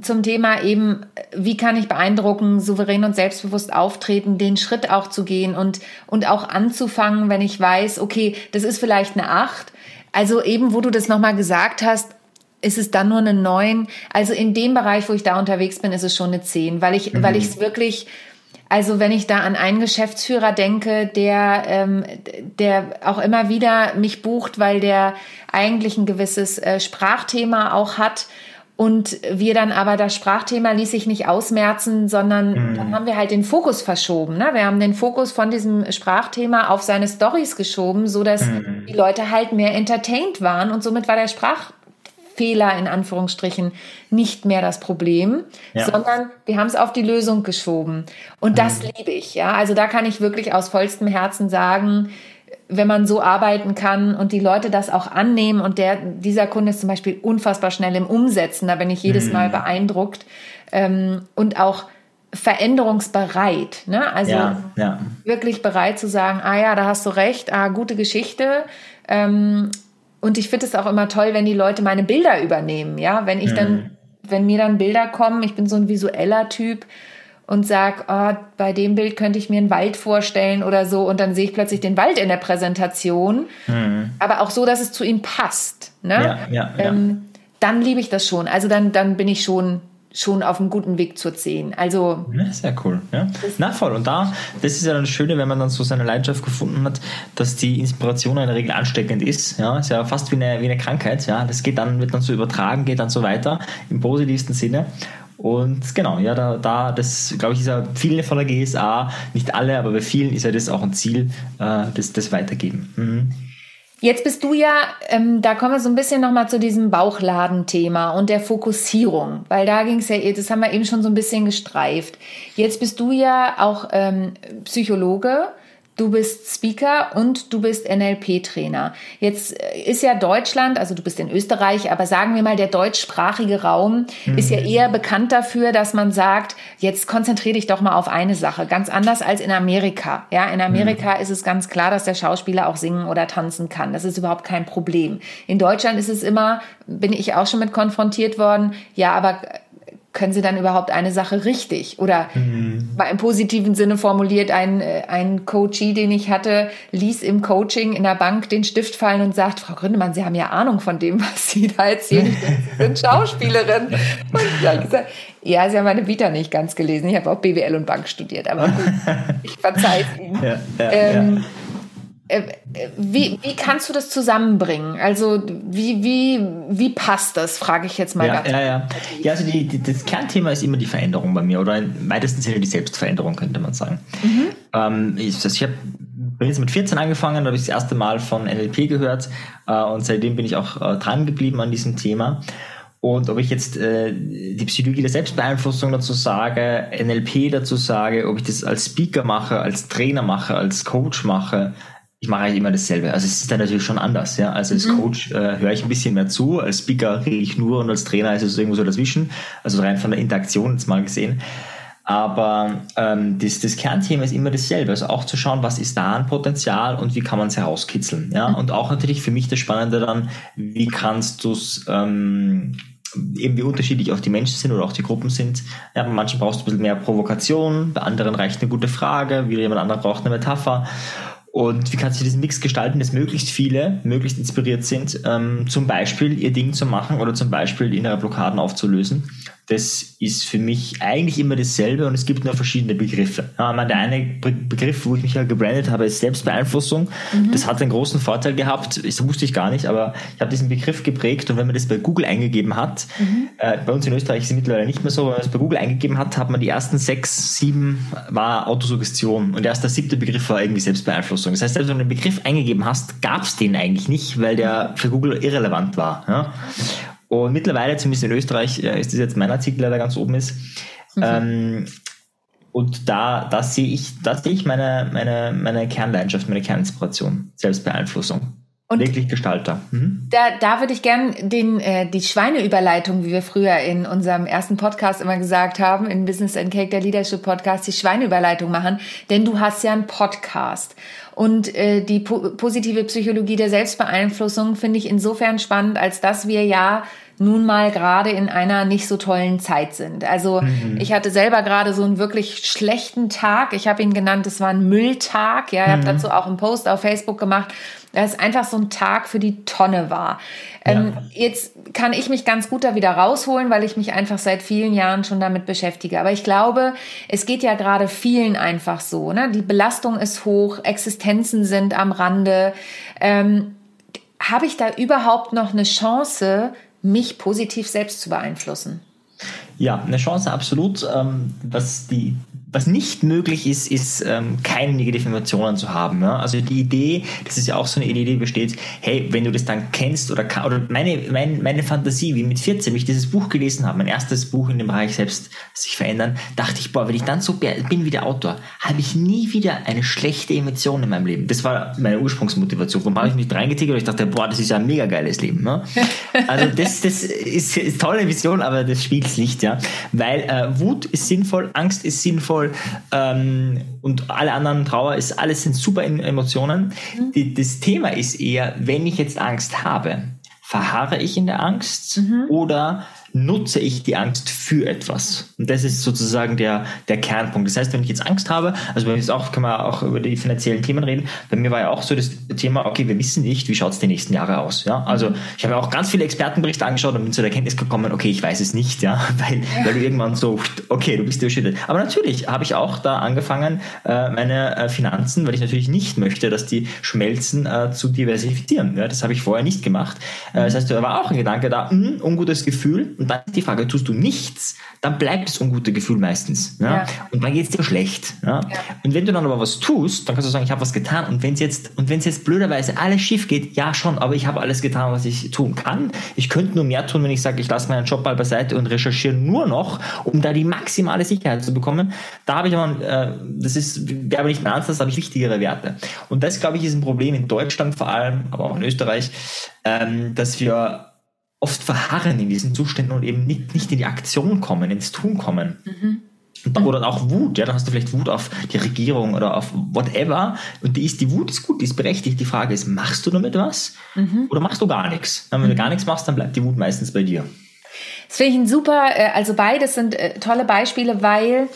zum Thema eben, wie kann ich beeindrucken, souverän und selbstbewusst auftreten, den Schritt auch zu gehen und, und auch anzufangen, wenn ich weiß, okay, das ist vielleicht eine Acht. Also eben, wo du das nochmal gesagt hast, ist es dann nur eine Neun. Also in dem Bereich, wo ich da unterwegs bin, ist es schon eine Zehn, weil ich, mhm. weil ich es wirklich, also wenn ich da an einen Geschäftsführer denke, der, ähm, der auch immer wieder mich bucht, weil der eigentlich ein gewisses äh, Sprachthema auch hat, und wir dann aber das Sprachthema ließ sich nicht ausmerzen, sondern mhm. dann haben wir halt den Fokus verschoben. Ne? Wir haben den Fokus von diesem Sprachthema auf seine Stories geschoben, so dass mhm. die Leute halt mehr entertained waren und somit war der Sprachfehler in Anführungsstrichen nicht mehr das Problem, ja. sondern wir haben es auf die Lösung geschoben. Und das mhm. liebe ich, ja. Also da kann ich wirklich aus vollstem Herzen sagen, wenn man so arbeiten kann und die Leute das auch annehmen und der, dieser Kunde ist zum Beispiel unfassbar schnell im Umsetzen, da bin ich jedes mhm. Mal beeindruckt ähm, und auch veränderungsbereit, ne? Also ja, ja. wirklich bereit zu sagen, ah ja, da hast du recht, ah, gute Geschichte. Ähm, und ich finde es auch immer toll, wenn die Leute meine Bilder übernehmen, ja, wenn ich mhm. dann, wenn mir dann Bilder kommen, ich bin so ein visueller Typ, und sag, oh, bei dem Bild könnte ich mir einen Wald vorstellen oder so und dann sehe ich plötzlich den Wald in der Präsentation, mhm. aber auch so, dass es zu ihm passt. Ne? Ja, ja, ähm, ja. Dann liebe ich das schon. Also dann, dann bin ich schon schon auf einem guten Weg zur 10. Also ja, sehr cool. Ja. Na voll. Und da, das ist ja dann das Schöne, wenn man dann so seine Leidenschaft gefunden hat, dass die Inspiration in der Regel ansteckend ist. Ja, ist ja fast wie eine, wie eine Krankheit. Ja, das geht dann, wird dann so übertragen, geht dann so weiter im positivsten Sinne. Und genau, ja, da, da das glaube ich, ist ja viele von der GSA, nicht alle, aber bei vielen ist ja das auch ein Ziel, äh, das, das Weitergeben. Mhm. Jetzt bist du ja, ähm, da kommen wir so ein bisschen nochmal zu diesem Bauchladenthema und der Fokussierung, weil da ging es ja, das haben wir eben schon so ein bisschen gestreift. Jetzt bist du ja auch ähm, Psychologe. Du bist Speaker und du bist NLP-Trainer. Jetzt äh, ist ja Deutschland, also du bist in Österreich, aber sagen wir mal, der deutschsprachige Raum mhm. ist ja eher bekannt dafür, dass man sagt, jetzt konzentriere dich doch mal auf eine Sache. Ganz anders als in Amerika. Ja, in Amerika mhm. ist es ganz klar, dass der Schauspieler auch singen oder tanzen kann. Das ist überhaupt kein Problem. In Deutschland ist es immer, bin ich auch schon mit konfrontiert worden, ja, aber können sie dann überhaupt eine Sache richtig? Oder mhm. mal im positiven Sinne formuliert, ein, äh, ein Coachie, den ich hatte, ließ im Coaching in der Bank den Stift fallen und sagt, Frau Gründemann, Sie haben ja Ahnung von dem, was Sie da erzählen. Sie sind Schauspielerin. Und ich habe gesagt, ja, Sie haben meine Vita nicht ganz gelesen. Ich habe auch BWL und Bank studiert, aber gut, ich verzeihe es Ihnen. Ja, ja, ähm, ja. Äh, wie, wie kannst du das zusammenbringen? Also wie, wie, wie passt das, frage ich jetzt mal ja, Ja, ja. ja also die, die, das Kernthema ist immer die Veränderung bei mir oder im weitesten Sinne die Selbstveränderung, könnte man sagen. Mhm. Ähm, ich also ich hab, bin jetzt mit 14 angefangen, da habe ich das erste Mal von NLP gehört äh, und seitdem bin ich auch äh, dran geblieben an diesem Thema. Und ob ich jetzt äh, die Psychologie der Selbstbeeinflussung dazu sage, NLP dazu sage, ob ich das als Speaker mache, als Trainer mache, als Coach mache, ich mache eigentlich immer dasselbe. Also es ist dann natürlich schon anders, ja. Also als mhm. Coach äh, höre ich ein bisschen mehr zu, als Speaker rede ich nur und als Trainer ist es irgendwo so dazwischen. Also rein von der Interaktion jetzt mal gesehen. Aber ähm, das, das Kernthema ist immer dasselbe. Also auch zu schauen, was ist da an Potenzial und wie kann man es herauskitzeln. Ja? Mhm. Und auch natürlich für mich das Spannende dann, wie kannst du es ähm, eben wie unterschiedlich auch die Menschen sind oder auch die Gruppen sind. Ja, bei manchen brauchst du ein bisschen mehr Provokation, bei anderen reicht eine gute Frage, wieder jemand anderer braucht eine Metapher. Und wie kannst du diesen Mix gestalten, dass möglichst viele möglichst inspiriert sind, ähm, zum Beispiel ihr Ding zu machen oder zum Beispiel innere Blockaden aufzulösen das ist für mich eigentlich immer dasselbe und es gibt nur verschiedene Begriffe. Ja, meine, der eine Begriff, wo ich mich ja gebrandet habe, ist Selbstbeeinflussung. Mhm. Das hat einen großen Vorteil gehabt, das wusste ich gar nicht, aber ich habe diesen Begriff geprägt und wenn man das bei Google eingegeben hat, mhm. äh, bei uns in Österreich ist es mittlerweile nicht mehr so, wenn man es bei Google eingegeben hat, hat man die ersten sechs, sieben war Autosuggestion und erst der siebte Begriff war irgendwie Selbstbeeinflussung. Das heißt, wenn du einen Begriff eingegeben hast, gab es den eigentlich nicht, weil der für Google irrelevant war. Ja? Und mittlerweile, zumindest in Österreich, ist das jetzt mein Artikel, der da ganz oben ist. Mhm. Ähm, und da, da sehe ich, da sehe ich meine, meine, meine Kernleidenschaft, meine Kerninspiration, Selbstbeeinflussung. Und Wirklich Gestalter. Mhm. Da, da würde ich gern den, äh, die Schweineüberleitung, wie wir früher in unserem ersten Podcast immer gesagt haben, in Business and Cake, der Leadership Podcast, die Schweineüberleitung machen, denn du hast ja einen Podcast. Und äh, die po positive Psychologie der Selbstbeeinflussung finde ich insofern spannend, als dass wir ja nun mal gerade in einer nicht so tollen Zeit sind. Also mhm. ich hatte selber gerade so einen wirklich schlechten Tag. Ich habe ihn genannt, es war ein Mülltag. Ja, ich mhm. habe dazu auch einen Post auf Facebook gemacht, dass es einfach so ein Tag für die Tonne war. Ähm, ja. Jetzt kann ich mich ganz gut da wieder rausholen, weil ich mich einfach seit vielen Jahren schon damit beschäftige. Aber ich glaube, es geht ja gerade vielen einfach so. Ne? Die Belastung ist hoch, Existenzen sind am Rande. Ähm, Habe ich da überhaupt noch eine Chance, mich positiv selbst zu beeinflussen? Ja, eine Chance absolut. Ähm, was die was nicht möglich ist, ist ähm, keine negativen Emotionen zu haben. Ja? Also die Idee, das ist ja auch so eine Idee, die besteht, hey, wenn du das dann kennst oder oder meine, meine, meine Fantasie, wie mit 14, wie ich dieses Buch gelesen habe, mein erstes Buch in dem Bereich selbst sich verändern, dachte ich, boah, wenn ich dann so bin wie der Autor, habe ich nie wieder eine schlechte Emotion in meinem Leben. Das war meine Ursprungsmotivation. Warum habe ich mich reingetigert und ich dachte, boah, das ist ja ein mega geiles Leben. Ne? Also das, das ist, ist tolle Vision, aber das spielt Licht, ja. Weil äh, Wut ist sinnvoll, Angst ist sinnvoll, sinnvoll ähm, und alle anderen Trauer ist, alles sind super Emotionen. Mhm. Die, das Thema ist eher, wenn ich jetzt Angst habe, verharre ich in der Angst mhm. oder nutze ich die Angst für etwas? Und das ist sozusagen der, der Kernpunkt. Das heißt, wenn ich jetzt Angst habe, also bei mir ist auch, kann man auch über die finanziellen Themen reden, bei mir war ja auch so das Thema, okay, wir wissen nicht, wie schaut es die nächsten Jahre aus. Ja? Also ich habe auch ganz viele Expertenberichte angeschaut und bin zu der Erkenntnis gekommen, okay, ich weiß es nicht, ja, weil, weil du irgendwann so, okay, du bist überschüttet. Aber natürlich habe ich auch da angefangen, äh, meine äh, Finanzen, weil ich natürlich nicht möchte, dass die schmelzen, äh, zu diversifizieren. Ja? Das habe ich vorher nicht gemacht. das heißt, da war auch ein Gedanke da, mh, hm, ungutes Gefühl und dann ist die Frage, tust du nichts, dann bleibt das ungute Gefühl meistens. Ja? ja. Und dann geht es dir schlecht. Ja? ja? Und wenn du dann aber was tust, dann kannst du sagen, ich habe was getan. Und wenn es jetzt, und wenn es jetzt blöderweise alles schief geht, ja schon, aber ich habe alles getan, was ich tun kann. Ich könnte nur mehr tun, wenn ich sage, ich lasse meinen Job mal beiseite und recherchiere nur noch, um da die maximale Sicherheit zu bekommen. Da habe ich aber, äh, das ist, wäre aber nicht mein Ansatz, da habe ich wichtigere Werte. Und das, glaube ich, ist ein Problem in Deutschland vor allem, aber auch in Österreich, ähm, dass wir oft verharren in diesen Zuständen und eben nicht, nicht in die Aktion kommen, ins Tun kommen. Mhm. Oder auch Wut, ja, da hast du vielleicht Wut auf die Regierung oder auf whatever. Und die ist, die Wut ist gut, die ist berechtigt. Die Frage ist, machst du damit was mhm. oder machst du gar nichts? wenn mhm. du gar nichts machst, dann bleibt die Wut meistens bei dir. Das finde ich ein super, äh, also beides sind äh, tolle Beispiele, weil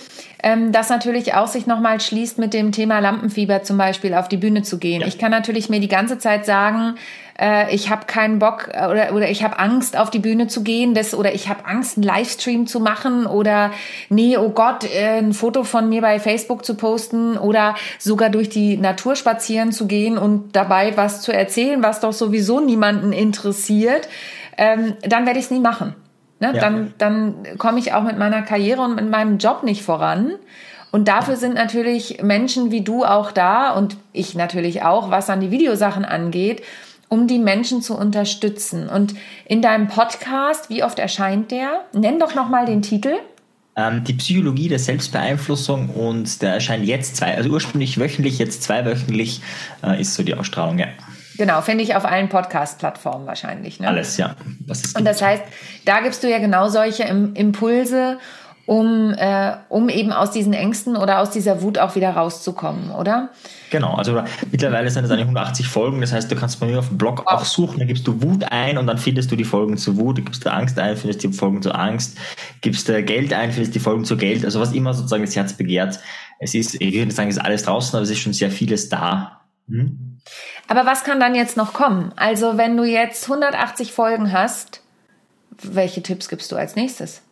ähm, das natürlich auch sich nochmal schließt mit dem Thema Lampenfieber zum Beispiel auf die Bühne zu gehen. Ja. Ich kann natürlich mir die ganze Zeit sagen, äh, ich habe keinen Bock äh, oder, oder ich habe Angst, auf die Bühne zu gehen, das, oder ich habe Angst, einen Livestream zu machen oder nee, oh Gott, äh, ein Foto von mir bei Facebook zu posten oder sogar durch die Natur spazieren zu gehen und dabei was zu erzählen, was doch sowieso niemanden interessiert, ähm, dann werde ich es nie machen. Ne? Ja. Dann, dann komme ich auch mit meiner Karriere und mit meinem Job nicht voran. Und dafür sind natürlich Menschen wie du auch da und ich natürlich auch, was an die Videosachen angeht, um die Menschen zu unterstützen. Und in deinem Podcast, wie oft erscheint der? Nenn doch nochmal den Titel. Ähm, die Psychologie der Selbstbeeinflussung und der erscheint jetzt zwei, also ursprünglich wöchentlich, jetzt zweiwöchentlich äh, ist so die Ausstrahlung, ja. Genau, finde ich auf allen Podcast-Plattformen wahrscheinlich. Ne? Alles, ja. und das heißt, da gibst du ja genau solche Impulse um, äh, um eben aus diesen Ängsten oder aus dieser Wut auch wieder rauszukommen, oder? Genau, also mittlerweile sind es eigentlich 180 Folgen, das heißt, du kannst bei mir auf dem Blog auch suchen, da gibst du Wut ein und dann findest du die Folgen zu Wut, du gibst du Angst ein, findest die Folgen zu Angst, gibst du Geld ein, findest die Folgen zu Geld, also was immer sozusagen das Herz begehrt. Es ist, ich würde nicht sagen, es ist alles draußen, aber es ist schon sehr vieles da. Hm? Aber was kann dann jetzt noch kommen? Also wenn du jetzt 180 Folgen hast, welche Tipps gibst du als nächstes?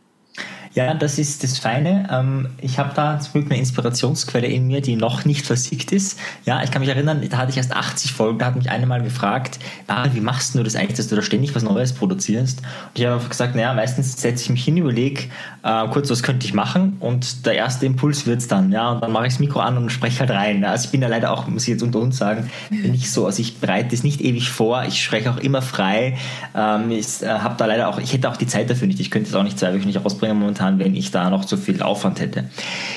Ja, das ist das Feine. Ähm, ich habe da zum Glück eine Inspirationsquelle in mir, die noch nicht versiegt ist. Ja, ich kann mich erinnern, da hatte ich erst 80 Folgen, da hat mich eine mal gefragt, wie machst du das eigentlich, dass du da ständig was Neues produzierst? Und ich habe einfach gesagt, naja, meistens setze ich mich hin, überlege äh, kurz, was könnte ich machen und der erste Impuls wird's dann, ja, und dann mache ich das Mikro an und spreche halt rein. Also ich bin ja leider auch, muss ich jetzt unter uns sagen, nicht so, also ich bereite es nicht ewig vor, ich spreche auch immer frei, ähm, ich äh, habe da leider auch, ich hätte auch die Zeit dafür nicht, ich könnte es auch nicht zwei Wochen nicht rausbringen momentan momentan, wenn ich da noch zu viel Aufwand hätte.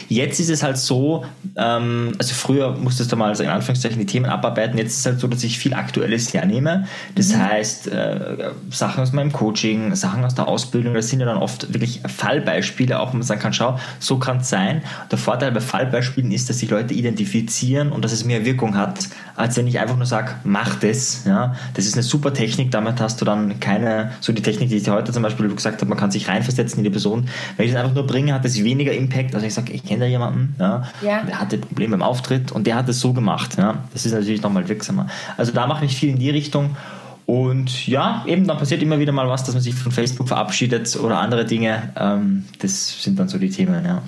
Jetzt ist es halt so, ähm, also früher musstest du mal also in Anführungszeichen die Themen abarbeiten, jetzt ist es halt so, dass ich viel Aktuelles hernehme. Das mhm. heißt, äh, Sachen aus meinem Coaching, Sachen aus der Ausbildung, das sind ja dann oft wirklich Fallbeispiele, auch wo man sagen kann, schau, so kann es sein. Der Vorteil bei Fallbeispielen ist, dass sich Leute identifizieren und dass es mehr Wirkung hat, als wenn ich einfach nur sage, mach das. Ja? Das ist eine super Technik, damit hast du dann keine, so die Technik, die ich dir heute zum Beispiel gesagt habe, man kann sich reinversetzen in die Person, wenn ich das einfach nur bringe, hat es weniger Impact, als ich sage, ich kenne da jemanden, ja, ja. der hatte Probleme im Auftritt und der hat es so gemacht. Ja. Das ist natürlich nochmal wirksamer. Also da mache ich viel in die Richtung. Und ja, eben dann passiert immer wieder mal was, dass man sich von Facebook verabschiedet oder andere Dinge. Ähm, das sind dann so die Themen, ja.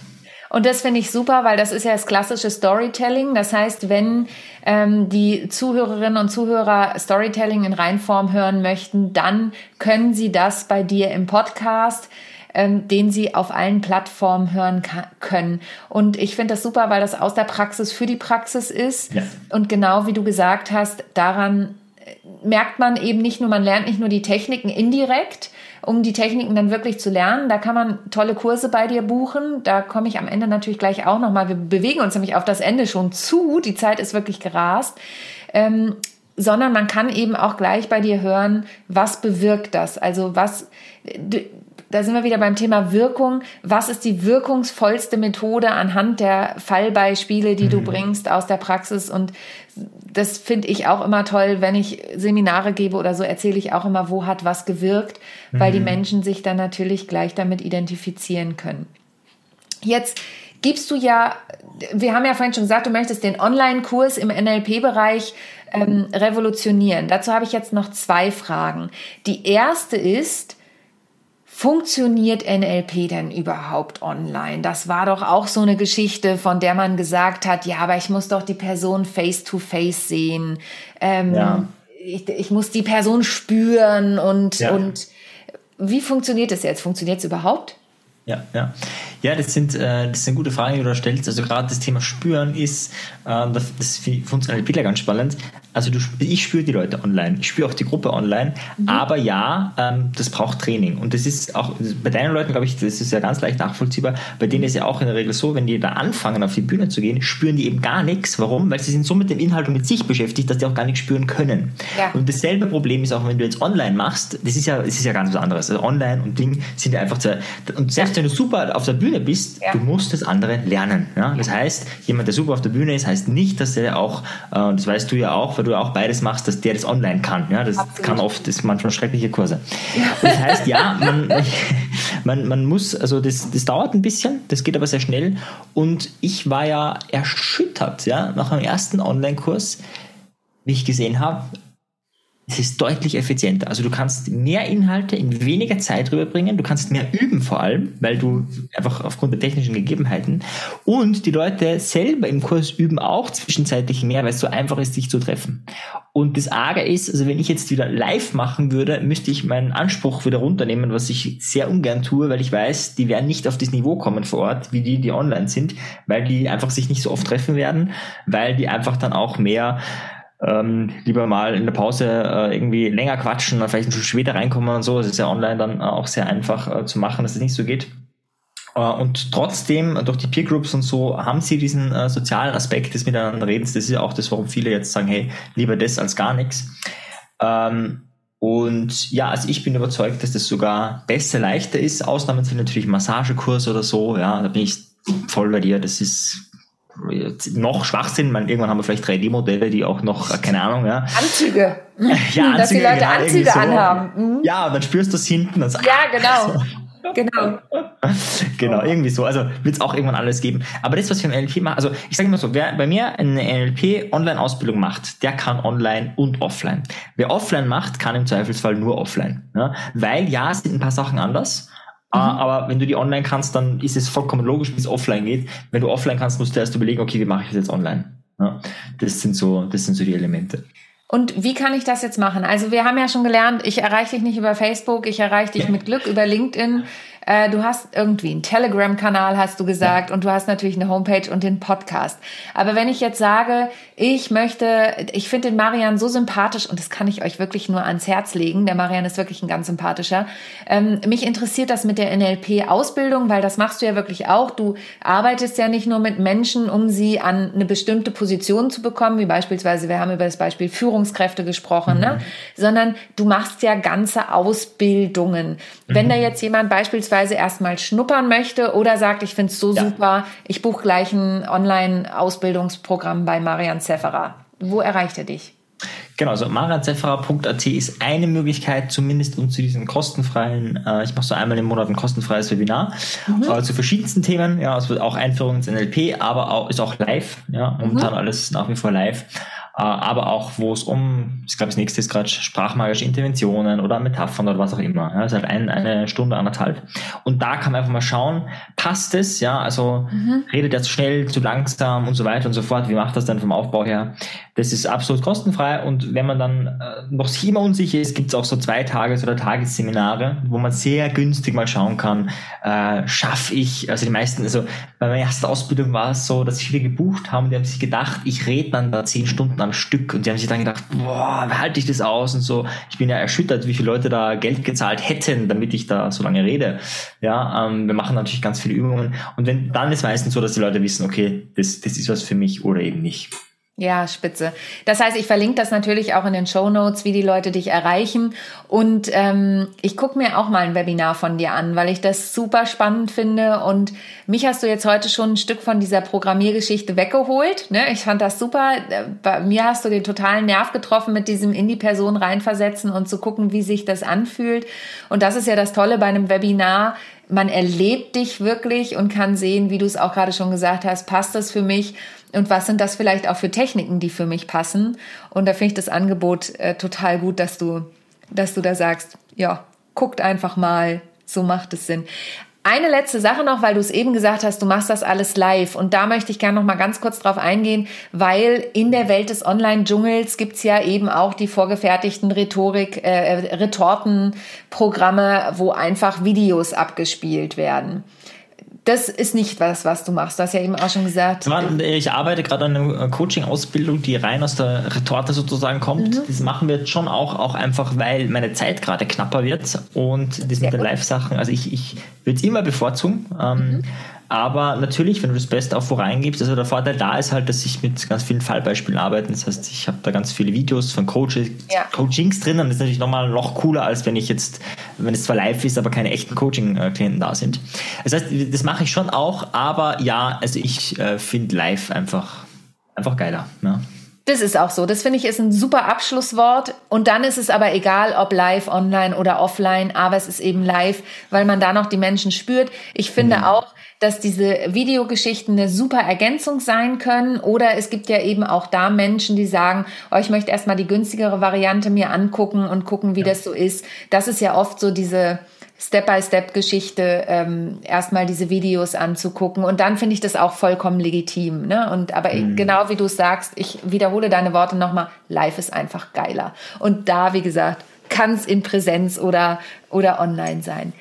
Und das finde ich super, weil das ist ja das klassische Storytelling. Das heißt, wenn ähm, die Zuhörerinnen und Zuhörer Storytelling in Reinform hören möchten, dann können sie das bei dir im Podcast ähm, den sie auf allen Plattformen hören können. Und ich finde das super, weil das aus der Praxis für die Praxis ist. Ja. Und genau wie du gesagt hast, daran äh, merkt man eben nicht nur, man lernt nicht nur die Techniken indirekt, um die Techniken dann wirklich zu lernen. Da kann man tolle Kurse bei dir buchen. Da komme ich am Ende natürlich gleich auch nochmal. Wir bewegen uns nämlich auf das Ende schon zu. Die Zeit ist wirklich gerast. Ähm, sondern man kann eben auch gleich bei dir hören, was bewirkt das? Also was, da sind wir wieder beim Thema Wirkung. Was ist die wirkungsvollste Methode anhand der Fallbeispiele, die mhm. du bringst aus der Praxis? Und das finde ich auch immer toll, wenn ich Seminare gebe oder so, erzähle ich auch immer, wo hat was gewirkt, mhm. weil die mhm. Menschen sich dann natürlich gleich damit identifizieren können. Jetzt gibst du ja, wir haben ja vorhin schon gesagt, du möchtest den Online-Kurs im NLP-Bereich ähm, revolutionieren. Dazu habe ich jetzt noch zwei Fragen. Die erste ist, Funktioniert NLP denn überhaupt online? Das war doch auch so eine Geschichte, von der man gesagt hat, ja, aber ich muss doch die Person face to face sehen. Ähm, ja. ich, ich, muss die Person spüren und, ja. und wie funktioniert das jetzt? Funktioniert es überhaupt? Ja, ja. Ja, das sind, äh, das sind gute Fragen, die du da stellst. Also gerade das Thema Spüren ist, äh, das, das für uns Entwickler ganz spannend. Also du, ich spüre die Leute online, ich spüre auch die Gruppe online, mhm. aber ja, ähm, das braucht Training. Und das ist auch, bei deinen Leuten, glaube ich, das ist ja ganz leicht nachvollziehbar. Bei denen ist ja auch in der Regel so, wenn die da anfangen, auf die Bühne zu gehen, spüren die eben gar nichts. Warum? Weil sie sind so mit dem Inhalt und mit sich beschäftigt, dass die auch gar nichts spüren können. Ja. Und dasselbe Problem ist auch, wenn du jetzt online machst, das ist ja, das ist ja ganz was anderes. Also online und Ding sind ja einfach zwei, und selbst wenn du super auf der Bühne bist, ja. du musst das andere lernen. Ja? Das heißt, jemand, der super auf der Bühne ist, heißt nicht, dass er auch, äh, das weißt du ja auch, du auch beides machst, dass der das online kann. Ja? Das Absolut. kann oft, das manchmal schreckliche Kurse. Das heißt, ja, man, man, man muss, also das, das dauert ein bisschen, das geht aber sehr schnell. Und ich war ja erschüttert, ja, nach einem ersten Online-Kurs, wie ich gesehen habe, es ist deutlich effizienter. Also du kannst mehr Inhalte in weniger Zeit rüberbringen, du kannst mehr üben vor allem, weil du einfach aufgrund der technischen Gegebenheiten und die Leute selber im Kurs üben auch zwischenzeitlich mehr, weil es so einfach ist, sich zu treffen. Und das Arge ist, also wenn ich jetzt wieder live machen würde, müsste ich meinen Anspruch wieder runternehmen, was ich sehr ungern tue, weil ich weiß, die werden nicht auf das Niveau kommen vor Ort, wie die, die online sind, weil die einfach sich nicht so oft treffen werden, weil die einfach dann auch mehr ähm, lieber mal in der Pause äh, irgendwie länger quatschen, dann vielleicht ein bisschen später reinkommen und so. Das ist ja online dann auch sehr einfach äh, zu machen, dass das nicht so geht. Äh, und trotzdem, durch die Peer Groups und so, haben sie diesen äh, sozialen Aspekt des Miteinanderredens. Das ist ja auch das, warum viele jetzt sagen, hey, lieber das als gar nichts. Ähm, und ja, also ich bin überzeugt, dass das sogar besser, leichter ist. Ausnahmen sind natürlich Massagekurs oder so. Ja, da bin ich voll bei dir. Das ist noch Schwachsinn. Man, irgendwann haben wir vielleicht 3D-Modelle, die auch noch, äh, keine Ahnung, ja. Anzüge. Ja, Anzüge, Dass die Leute genau, Anzüge so. anhaben. Mhm. Ja, und dann spürst du es hinten. Und so, ja, genau. So. Genau. genau, irgendwie so. Also wird es auch irgendwann alles geben. Aber das, was wir im NLP machen, also ich sage immer so, wer bei mir eine NLP-Online-Ausbildung macht, der kann online und offline. Wer offline macht, kann im Zweifelsfall nur offline. Ja? Weil ja, es sind ein paar Sachen anders. Mhm. Aber wenn du die online kannst, dann ist es vollkommen logisch, wie es offline geht. Wenn du offline kannst, musst du erst überlegen, okay, wie mache ich das jetzt online? Ja, das sind so, das sind so die Elemente. Und wie kann ich das jetzt machen? Also wir haben ja schon gelernt, ich erreiche dich nicht über Facebook, ich erreiche dich mit Glück über LinkedIn. Äh, du hast irgendwie einen Telegram-Kanal, hast du gesagt, ja. und du hast natürlich eine Homepage und den Podcast. Aber wenn ich jetzt sage, ich möchte, ich finde den Marian so sympathisch und das kann ich euch wirklich nur ans Herz legen. Der Marian ist wirklich ein ganz sympathischer. Ähm, mich interessiert das mit der NLP-Ausbildung, weil das machst du ja wirklich auch. Du arbeitest ja nicht nur mit Menschen, um sie an eine bestimmte Position zu bekommen, wie beispielsweise, wir haben über das Beispiel Führungskräfte gesprochen, ne? mhm. ne? sondern du machst ja ganze Ausbildungen. Mhm. Wenn da jetzt jemand beispielsweise beispielsweise erstmal schnuppern möchte oder sagt, ich finde es so ja. super, ich buche gleich ein Online-Ausbildungsprogramm bei Marian Zefferer. Wo erreicht er dich? Genau, also marianzefferer.at ist eine Möglichkeit, zumindest um zu diesen kostenfreien, äh, ich mache so einmal im Monat ein kostenfreies Webinar mhm. äh, zu verschiedensten Themen, ja, es wird auch Einführung ins NLP, aber auch, ist auch live, ja, momentan mhm. alles nach wie vor live. Äh, aber auch wo es um, ich glaube, das nächste ist gerade sprachmagische Interventionen oder Metaphern oder was auch immer. Ja, ist halt ein, eine Stunde, anderthalb. Und da kann man einfach mal schauen, passt es, ja, also mhm. redet er zu schnell, zu langsam und so weiter und so fort. Wie macht das dann vom Aufbau her? Das ist absolut kostenfrei und wenn man dann äh, noch immer unsicher ist, gibt es auch so zwei Tages- oder Tagesseminare, wo man sehr günstig mal schauen kann, äh, schaffe ich, also die meisten, also bei meiner ersten Ausbildung war es so, dass viele gebucht haben, die haben sich gedacht, ich rede dann da zehn Stunden am Stück und die haben sich dann gedacht, boah, wie halte ich das aus und so. Ich bin ja erschüttert, wie viele Leute da Geld gezahlt hätten, damit ich da so lange rede. Ja, ähm, wir machen natürlich ganz viele Übungen und wenn, dann ist meistens so, dass die Leute wissen, okay, das, das ist was für mich oder eben nicht. Ja, spitze. Das heißt, ich verlinke das natürlich auch in den Show Notes, wie die Leute dich erreichen. Und ähm, ich gucke mir auch mal ein Webinar von dir an, weil ich das super spannend finde. Und mich hast du jetzt heute schon ein Stück von dieser Programmiergeschichte weggeholt. Ne? Ich fand das super. Bei mir hast du den totalen Nerv getroffen, mit diesem in die Person reinversetzen und zu gucken, wie sich das anfühlt. Und das ist ja das Tolle bei einem Webinar man erlebt dich wirklich und kann sehen, wie du es auch gerade schon gesagt hast, passt das für mich und was sind das vielleicht auch für Techniken, die für mich passen. Und da finde ich das Angebot äh, total gut, dass du, dass du da sagst, ja, guckt einfach mal, so macht es Sinn. Eine letzte Sache noch, weil du es eben gesagt hast, du machst das alles live. Und da möchte ich gerne noch mal ganz kurz drauf eingehen, weil in der Welt des Online-Dschungels gibt's ja eben auch die vorgefertigten Rhetorik, äh, Retortenprogramme, wo einfach Videos abgespielt werden das ist nicht was, was du machst. Du hast ja eben auch schon gesagt. Ich arbeite gerade an einer Coaching-Ausbildung, die rein aus der Retorte sozusagen kommt. Mhm. Das machen wir jetzt schon auch, auch einfach, weil meine Zeit gerade knapper wird und das Sehr mit den Live-Sachen. Also ich, ich würde es immer bevorzugen. Ähm, mhm. Aber natürlich, wenn du das Beste auch vorangibst, also der Vorteil da ist halt, dass ich mit ganz vielen Fallbeispielen arbeite. Das heißt, ich habe da ganz viele Videos von Coaches, ja. Coachings drin und das ist natürlich nochmal noch cooler, als wenn ich jetzt, wenn es zwar live ist, aber keine echten Coaching-Klienten da sind. Das heißt, das mache ich schon auch, aber ja, also ich äh, finde live einfach, einfach geiler. Ja. Das ist auch so. Das finde ich ist ein super Abschlusswort. Und dann ist es aber egal, ob live, online oder offline, aber es ist eben live, weil man da noch die Menschen spürt. Ich finde mhm. auch, dass diese Videogeschichten eine super Ergänzung sein können. Oder es gibt ja eben auch da Menschen, die sagen, oh, ich möchte erstmal die günstigere Variante mir angucken und gucken, wie ja. das so ist. Das ist ja oft so diese Step-by-Step-Geschichte, ähm, erstmal diese Videos anzugucken. Und dann finde ich das auch vollkommen legitim. Ne? Und aber mhm. genau wie du sagst, ich wiederhole deine Worte nochmal, live ist einfach geiler. Und da, wie gesagt, kann es in Präsenz oder, oder online sein.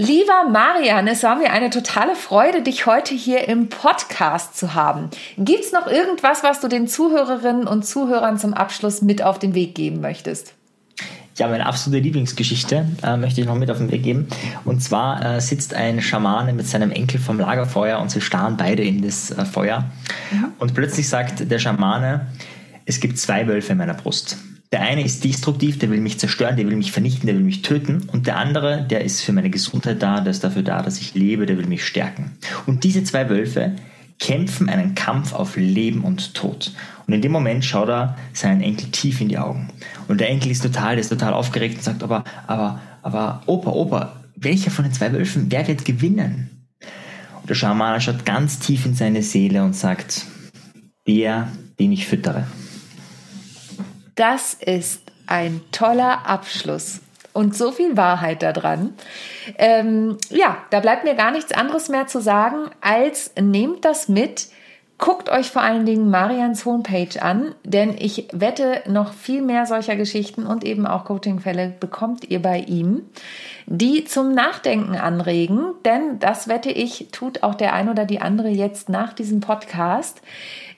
Lieber Marian, es war mir eine totale Freude, dich heute hier im Podcast zu haben. Gibt's noch irgendwas, was du den Zuhörerinnen und Zuhörern zum Abschluss mit auf den Weg geben möchtest? Ja, meine absolute Lieblingsgeschichte äh, möchte ich noch mit auf den Weg geben. Und zwar äh, sitzt ein Schamane mit seinem Enkel vom Lagerfeuer und sie starren beide in das äh, Feuer. Und plötzlich sagt der Schamane, es gibt zwei Wölfe in meiner Brust. Der eine ist destruktiv, der will mich zerstören, der will mich vernichten, der will mich töten. Und der andere, der ist für meine Gesundheit da, der ist dafür da, dass ich lebe, der will mich stärken. Und diese zwei Wölfe kämpfen einen Kampf auf Leben und Tod. Und in dem Moment schaut er seinen Enkel tief in die Augen. Und der Enkel ist total, der ist total aufgeregt und sagt, aber, aber, aber, Opa, Opa, welcher von den zwei Wölfen, wer wird gewinnen? Und der Schamane schaut ganz tief in seine Seele und sagt, der, den ich füttere. Das ist ein toller Abschluss und so viel Wahrheit daran. Ähm, ja, da bleibt mir gar nichts anderes mehr zu sagen, als nehmt das mit. Guckt euch vor allen Dingen Marians Homepage an, denn ich wette, noch viel mehr solcher Geschichten und eben auch Coachingfälle bekommt ihr bei ihm, die zum Nachdenken anregen, denn das wette ich, tut auch der ein oder die andere jetzt nach diesem Podcast.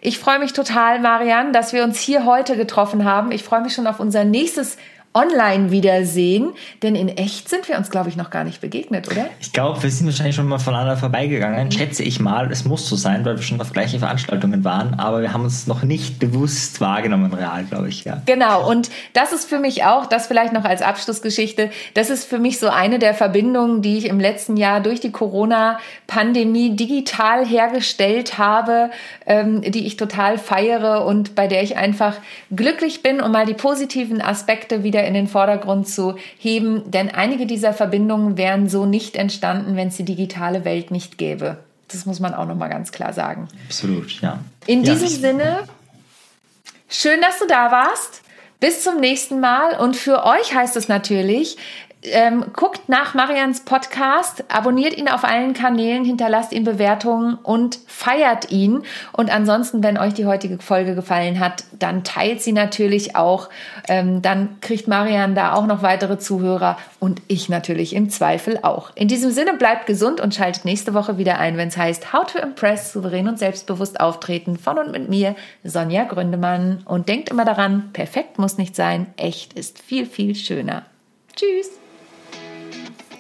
Ich freue mich total, Marian, dass wir uns hier heute getroffen haben. Ich freue mich schon auf unser nächstes online wiedersehen, denn in echt sind wir uns, glaube ich, noch gar nicht begegnet, oder? Ich glaube, wir sind wahrscheinlich schon mal voneinander vorbeigegangen, mhm. schätze ich mal. Es muss so sein, weil wir schon auf gleiche Veranstaltungen waren, aber wir haben uns noch nicht bewusst wahrgenommen, real, glaube ich, ja. Genau, und das ist für mich auch, das vielleicht noch als Abschlussgeschichte, das ist für mich so eine der Verbindungen, die ich im letzten Jahr durch die Corona-Pandemie digital hergestellt habe, ähm, die ich total feiere und bei der ich einfach glücklich bin, um mal die positiven Aspekte wieder wieder in den Vordergrund zu heben, denn einige dieser Verbindungen wären so nicht entstanden, wenn es die digitale Welt nicht gäbe. Das muss man auch noch mal ganz klar sagen. Absolut, ja. In ja, diesem Sinne, schön, dass du da warst. Bis zum nächsten Mal. Und für euch heißt es natürlich, ähm, guckt nach Marians Podcast, abonniert ihn auf allen Kanälen, hinterlasst ihm Bewertungen und feiert ihn. Und ansonsten, wenn euch die heutige Folge gefallen hat, dann teilt sie natürlich auch. Ähm, dann kriegt Marian da auch noch weitere Zuhörer und ich natürlich im Zweifel auch. In diesem Sinne bleibt gesund und schaltet nächste Woche wieder ein, wenn es heißt How to Impress, souverän und selbstbewusst auftreten von und mit mir, Sonja Gründemann. Und denkt immer daran, perfekt muss nicht sein, echt ist viel, viel schöner. Tschüss!